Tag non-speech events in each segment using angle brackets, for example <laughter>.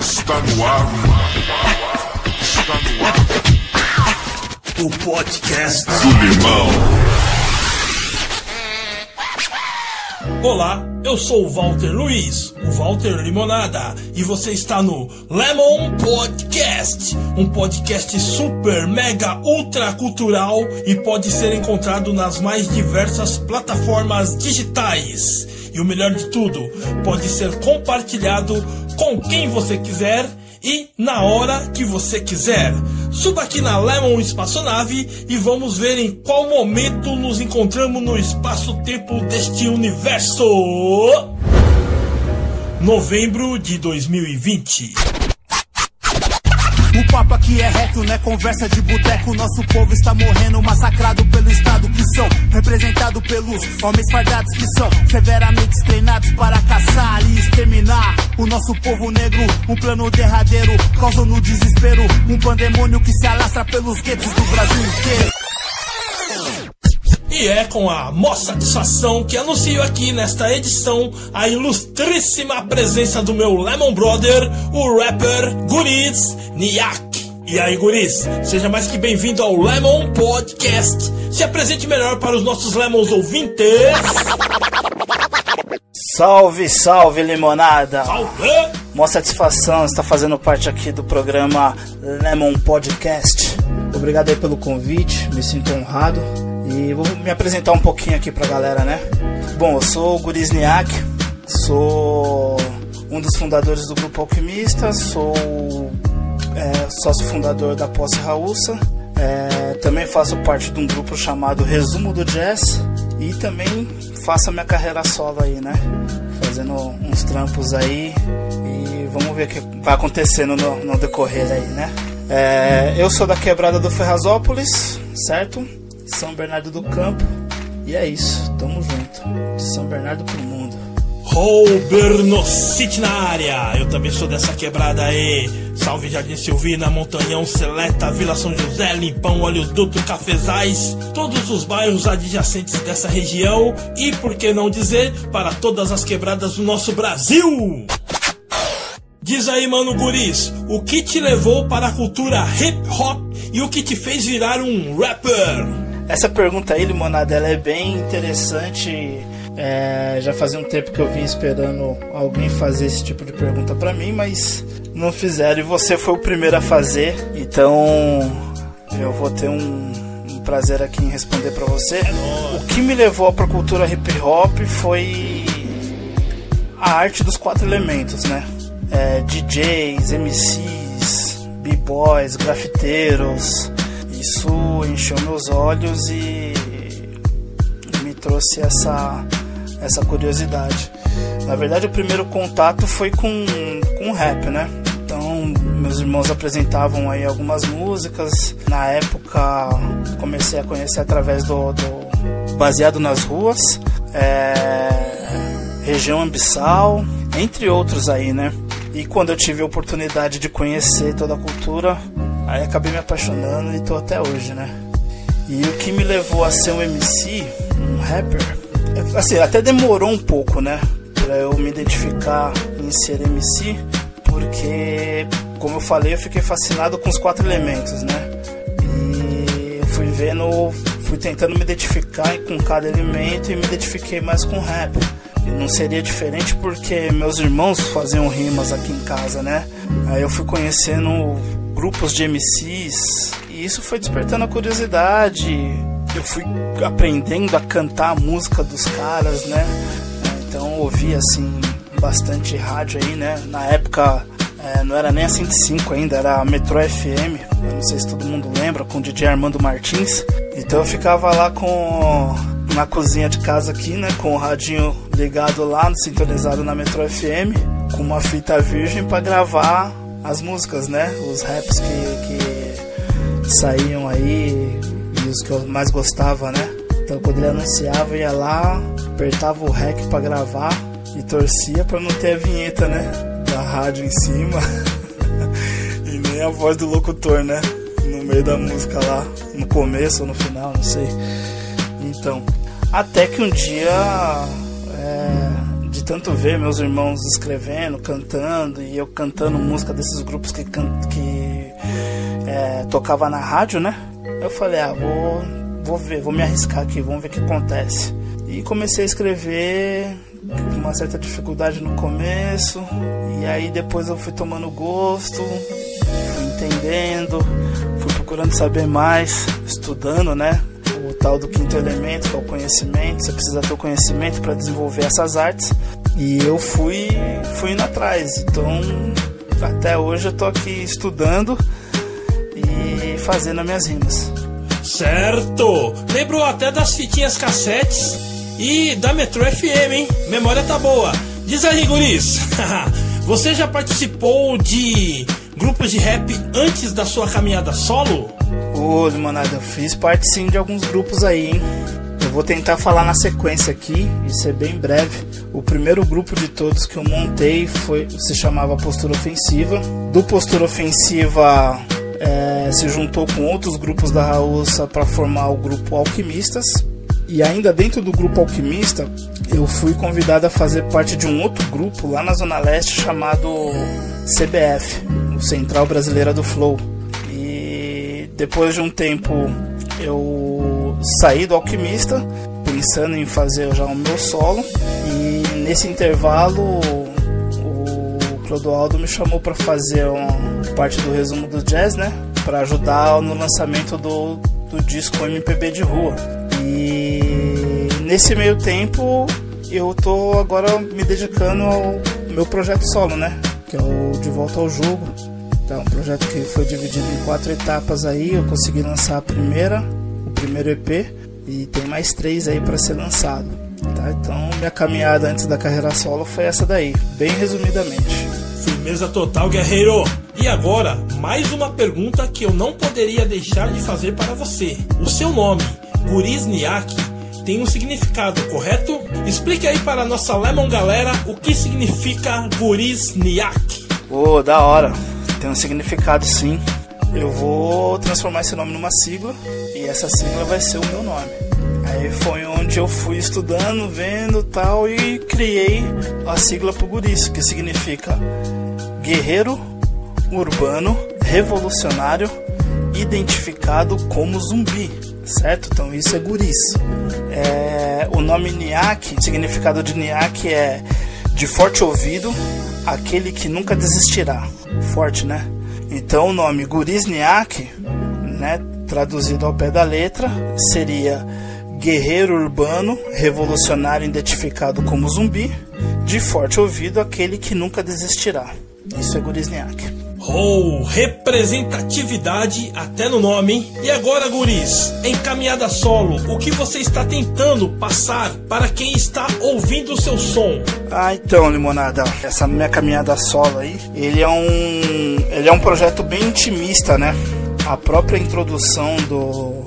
Está no ar. Está no ar. O podcast do Limão. Olá, eu sou o Walter Luiz, o Walter Limonada, e você está no Lemon Podcast, um podcast super, mega, ultra cultural e pode ser encontrado nas mais diversas plataformas digitais. E o melhor de tudo, pode ser compartilhado com quem você quiser e na hora que você quiser. Suba aqui na Lemon Espaçonave e vamos ver em qual momento nos encontramos no espaço-tempo deste universo. Novembro de 2020. Aqui é reto, né? Conversa de boteco. Nosso povo está morrendo, massacrado pelo Estado que são. Representado pelos homens fardados que são severamente treinados para caçar e exterminar o nosso povo negro. Um plano derradeiro, causando desespero. Um pandemônio que se alastra pelos guetos do Brasil inteiro. E é com a maior satisfação que anuncio aqui nesta edição a ilustríssima presença do meu Lemon Brother, o rapper Guriz Niak. E aí, Guris, seja mais que bem-vindo ao Lemon Podcast. Se apresente melhor para os nossos Lemons ouvintes. Salve, salve, limonada! Salve! Mó satisfação estar fazendo parte aqui do programa Lemon Podcast. Obrigado aí pelo convite, me sinto honrado. E vou me apresentar um pouquinho aqui pra galera, né? Bom, eu sou o Gurizniak, sou um dos fundadores do Grupo Alquimista, sou é, sócio fundador da Posse Raúça, é, também faço parte de um grupo chamado Resumo do Jazz e também faço a minha carreira solo aí, né? Fazendo uns trampos aí e vamos ver o que vai acontecendo no, no decorrer aí, né? É, eu sou da quebrada do Ferrazópolis, certo? São Bernardo do Campo. E é isso, tamo junto. De São Bernardo pro mundo. Rouberno City na área. Eu também sou dessa quebrada aí. Salve Jardim Silvina, Montanhão, Seleta, Vila São José, Limpão, Olho Duto, Cafezais, todos os bairros adjacentes dessa região e, por que não dizer, para todas as quebradas do nosso Brasil. Diz aí, mano Guris, o que te levou para a cultura hip hop e o que te fez virar um rapper? Essa pergunta aí, Limonada, ela é bem interessante. É, já fazia um tempo que eu vim esperando alguém fazer esse tipo de pergunta para mim, mas não fizeram e você foi o primeiro a fazer. Então eu vou ter um, um prazer aqui em responder para você. O que me levou para cultura hip hop foi a arte dos quatro elementos, né? É, DJs, MCs, b-boys, grafiteiros. Isso encheu meus olhos e me trouxe essa, essa curiosidade. Na verdade, o primeiro contato foi com, com rap, né? Então, meus irmãos apresentavam aí algumas músicas. Na época, comecei a conhecer através do, do Baseado nas Ruas, é, Região Ambissal, entre outros aí, né? E quando eu tive a oportunidade de conhecer toda a cultura, aí acabei me apaixonando e tô até hoje, né? E o que me levou a ser um MC, um rapper, assim, até demorou um pouco, né? Pra eu me identificar em ser MC, porque, como eu falei, eu fiquei fascinado com os quatro elementos, né? E fui vendo, fui tentando me identificar com cada elemento e me identifiquei mais com rap. E não seria diferente porque meus irmãos faziam rimas aqui em casa, né? Aí eu fui conhecendo grupos de MCs e isso foi despertando a curiosidade. Eu fui aprendendo a cantar a música dos caras, né? Então eu ouvi assim bastante rádio aí, né? Na época é, não era nem a 105 ainda, era a Metro FM. Eu não sei se todo mundo lembra, com o DJ Armando Martins. Então eu ficava lá com na cozinha de casa aqui, né, com o radinho ligado lá, sintonizado na Metro FM, com uma fita virgem para gravar as músicas, né, os raps que, que saíam aí que eu mais gostava, né. Então quando ele anunciava, ia lá, apertava o rec para gravar e torcia para não ter a vinheta, né, da rádio em cima <laughs> e nem a voz do locutor, né, no meio da música lá, no começo ou no final, não sei. Então, até que um dia, é, de tanto ver meus irmãos escrevendo, cantando e eu cantando música desses grupos que, que é, tocava na rádio, né? Eu falei, ah, vou, vou ver, vou me arriscar aqui, vamos ver o que acontece. E comecei a escrever com uma certa dificuldade no começo, e aí depois eu fui tomando gosto, fui entendendo, fui procurando saber mais, estudando, né? O tal do quinto elemento, que é o conhecimento. Você precisa ter o conhecimento para desenvolver essas artes. E eu fui, fui indo atrás. Então, até hoje eu tô aqui estudando fazendo as minhas rimas. Certo! Lembro até das fitinhas cassetes e da Metro FM, hein? Memória tá boa. Diz aí, guris. <laughs> Você já participou de grupos de rap antes da sua caminhada solo? Ô, Limonada, eu fiz parte sim de alguns grupos aí, hein? Eu vou tentar falar na sequência aqui e ser bem breve. O primeiro grupo de todos que eu montei foi se chamava Postura Ofensiva. Do Postura Ofensiva é, se juntou com outros grupos da Raúça para formar o grupo Alquimistas. E ainda dentro do grupo Alquimista, eu fui convidado a fazer parte de um outro grupo lá na Zona Leste chamado CBF, o Central Brasileira do Flow. E depois de um tempo eu saí do Alquimista, pensando em fazer já o meu solo. E nesse intervalo Clodoaldo me chamou para fazer uma parte do resumo do jazz, né? Para ajudar no lançamento do, do disco MPB de rua. E nesse meio tempo eu tô agora me dedicando ao meu projeto solo, né? Que é o De Volta ao Jogo. Então, um projeto que foi dividido em quatro etapas aí. Eu consegui lançar a primeira, o primeiro EP, e tem mais três aí para ser lançado. Tá? Então, minha caminhada antes da carreira solo foi essa daí, bem resumidamente. Firmeza total, guerreiro! E agora, mais uma pergunta que eu não poderia deixar de fazer para você. O seu nome, Guris Niak, tem um significado, correto? Explique aí para a nossa Lemon galera o que significa Guris Niak. Ô, oh, da hora. Tem um significado sim. Eu vou transformar esse nome numa sigla e essa sigla vai ser o meu nome. Aí foi onde eu fui estudando, vendo tal e criei a sigla pro Guris, que significa guerreiro urbano revolucionário identificado como zumbi, certo? Então isso é guris. É, o nome Niak, significado de Niak é de forte ouvido, aquele que nunca desistirá. Forte, né? Então o nome Guris Niak, né, traduzido ao pé da letra, seria guerreiro urbano, revolucionário identificado como zumbi, de forte ouvido, aquele que nunca desistirá. Isso é Guris Niak. Oh, representatividade até no nome, hein? E agora, guris, em caminhada solo, o que você está tentando passar para quem está ouvindo o seu som? Ah, então, Limonada, essa minha caminhada solo aí, ele é um, ele é um projeto bem intimista, né? A própria introdução do,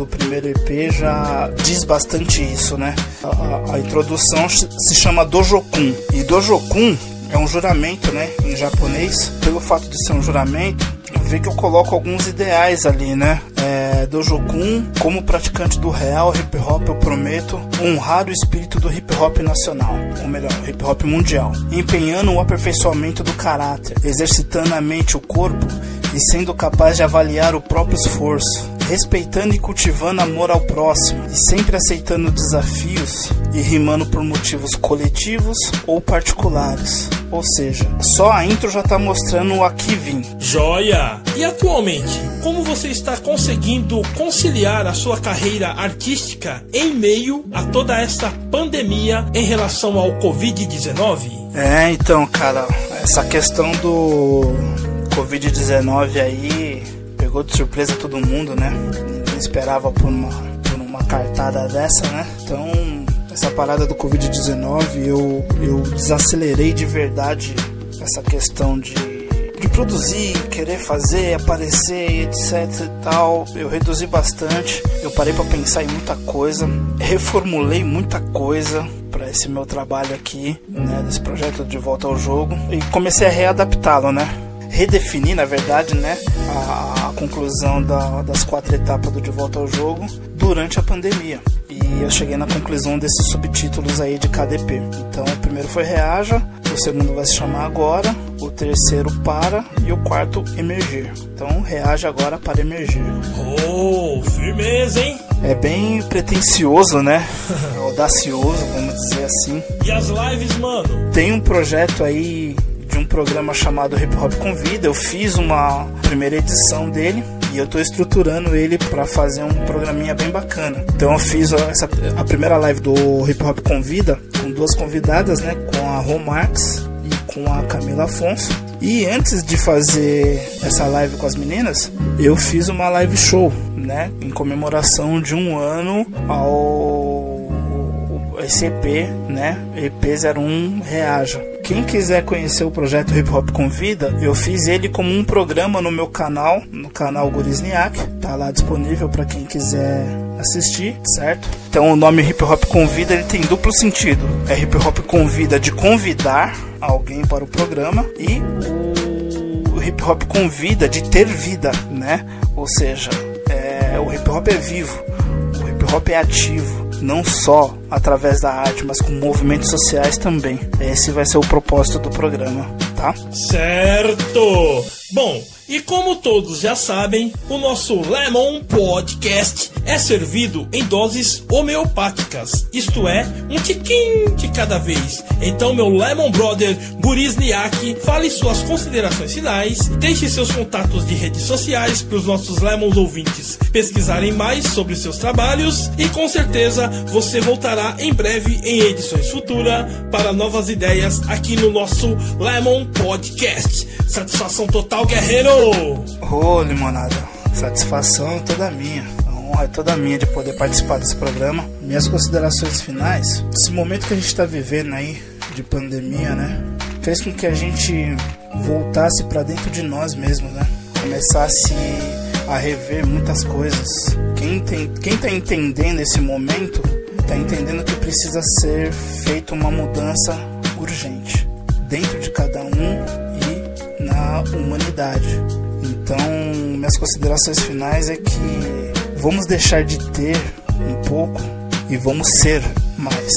do primeiro EP já diz bastante isso, né? A, a, introdução se chama Dojokun. E Dojokun é um juramento, né, em japonês. Pelo fato de ser um juramento, vê que eu coloco alguns ideais ali, né? É, do Jokun, como praticante do real hip hop, eu prometo honrar o espírito do hip hop nacional, ou melhor, hip hop mundial, empenhando o aperfeiçoamento do caráter, exercitando a mente e o corpo e sendo capaz de avaliar o próprio esforço, respeitando e cultivando amor ao próximo e sempre aceitando desafios e rimando por motivos coletivos ou particulares. Ou seja, só a intro já está mostrando o aqui vim. Joia! E atualmente, como você está conseguindo conciliar a sua carreira artística em meio a toda essa pandemia em relação ao Covid-19? É, então, cara, essa questão do Covid-19 aí pegou de surpresa todo mundo, né? Ninguém esperava por uma, por uma cartada dessa, né? Então, essa parada do Covid-19, eu, eu desacelerei de verdade essa questão de, de produzir, querer fazer, aparecer, etc e tal. Eu reduzi bastante, eu parei para pensar em muita coisa, reformulei muita coisa para esse meu trabalho aqui, né, desse projeto de volta ao jogo e comecei a readaptá-lo, né? Redefinir, na verdade, né, a, a conclusão da, das quatro etapas do De Volta ao Jogo durante a pandemia. E eu cheguei na conclusão desses subtítulos aí de KDP. Então o primeiro foi Reaja, o segundo vai se chamar Agora, o terceiro Para e o quarto Emergir. Então reage agora para emergir. Oh, firmeza, hein? É bem pretencioso, né? <laughs> Audacioso, vamos dizer assim. E as lives, mano? Tem um projeto aí de um programa chamado Hip Hop Convida. Eu fiz uma primeira edição dele e eu estou estruturando ele para fazer um programinha bem bacana. Então eu fiz essa, a primeira live do Hip Hop Convida com duas convidadas, né? Com a Romax e com a Camila Afonso. E antes de fazer essa live com as meninas, eu fiz uma live show, né? Em comemoração de um ano ao esse EP, né? EP01 Reaja. Quem quiser conhecer o projeto Hip Hop Convida, eu fiz ele como um programa no meu canal, no canal Gurizniak. Tá lá disponível para quem quiser assistir, certo? Então o nome Hip Hop Convida ele tem duplo sentido. É Hip Hop Convida de convidar alguém para o programa e o hip hop convida de ter vida, né? Ou seja, é, o hip hop é vivo, o hip hop é ativo, não só através da arte, mas com movimentos sociais também. Esse vai ser o propósito do programa, tá? Certo! Bom, e como todos já sabem, o nosso Lemon Podcast é servido em doses homeopáticas, isto é, um tiquinho de cada vez. Então, meu Lemon Brother Gurizniak, fale suas considerações finais, deixe seus contatos de redes sociais para os nossos Lemons ouvintes pesquisarem mais sobre seus trabalhos e com certeza você voltará em breve em edições futuras para novas ideias aqui no nosso Lemon Podcast. Satisfação total, guerreiro! Ô, limonada, satisfação toda minha. A honra é toda minha de poder participar desse programa. Minhas considerações finais, esse momento que a gente está vivendo aí de pandemia, né, fez com que a gente voltasse para dentro de nós mesmos, né? Começasse a rever muitas coisas. Quem, tem, quem tá entendendo esse momento, tá entendendo que precisa ser feita uma mudança urgente dentro de cada um humanidade. Então, minhas considerações finais é que vamos deixar de ter um pouco e vamos ser mais,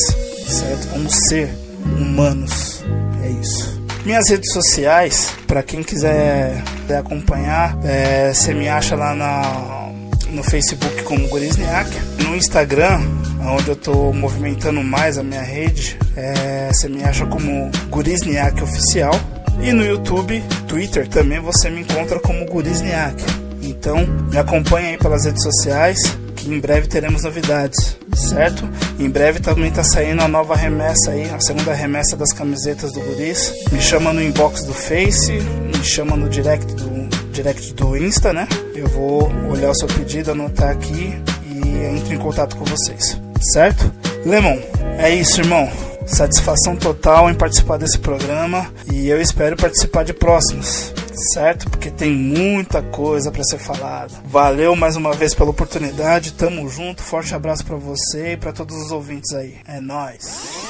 certo? Vamos ser humanos. É isso. Minhas redes sociais, para quem quiser, acompanhar, é, você me acha lá na, no Facebook como Gorisniak, no Instagram, onde eu estou movimentando mais a minha rede, é, você me acha como Gurisniak Oficial. E no YouTube, Twitter também você me encontra como Gurizniak. Então me acompanhe aí pelas redes sociais que em breve teremos novidades, certo? Em breve também está saindo a nova remessa aí, a segunda remessa das camisetas do Guris. Me chama no inbox do Face, me chama no direct do, direct do Insta, né? Eu vou olhar o seu pedido, anotar aqui e entro em contato com vocês, certo? Lemon, é isso, irmão. Satisfação total em participar desse programa e eu espero participar de próximos, certo? Porque tem muita coisa para ser falada. Valeu mais uma vez pela oportunidade, tamo junto, forte abraço para você e para todos os ouvintes aí. É nós.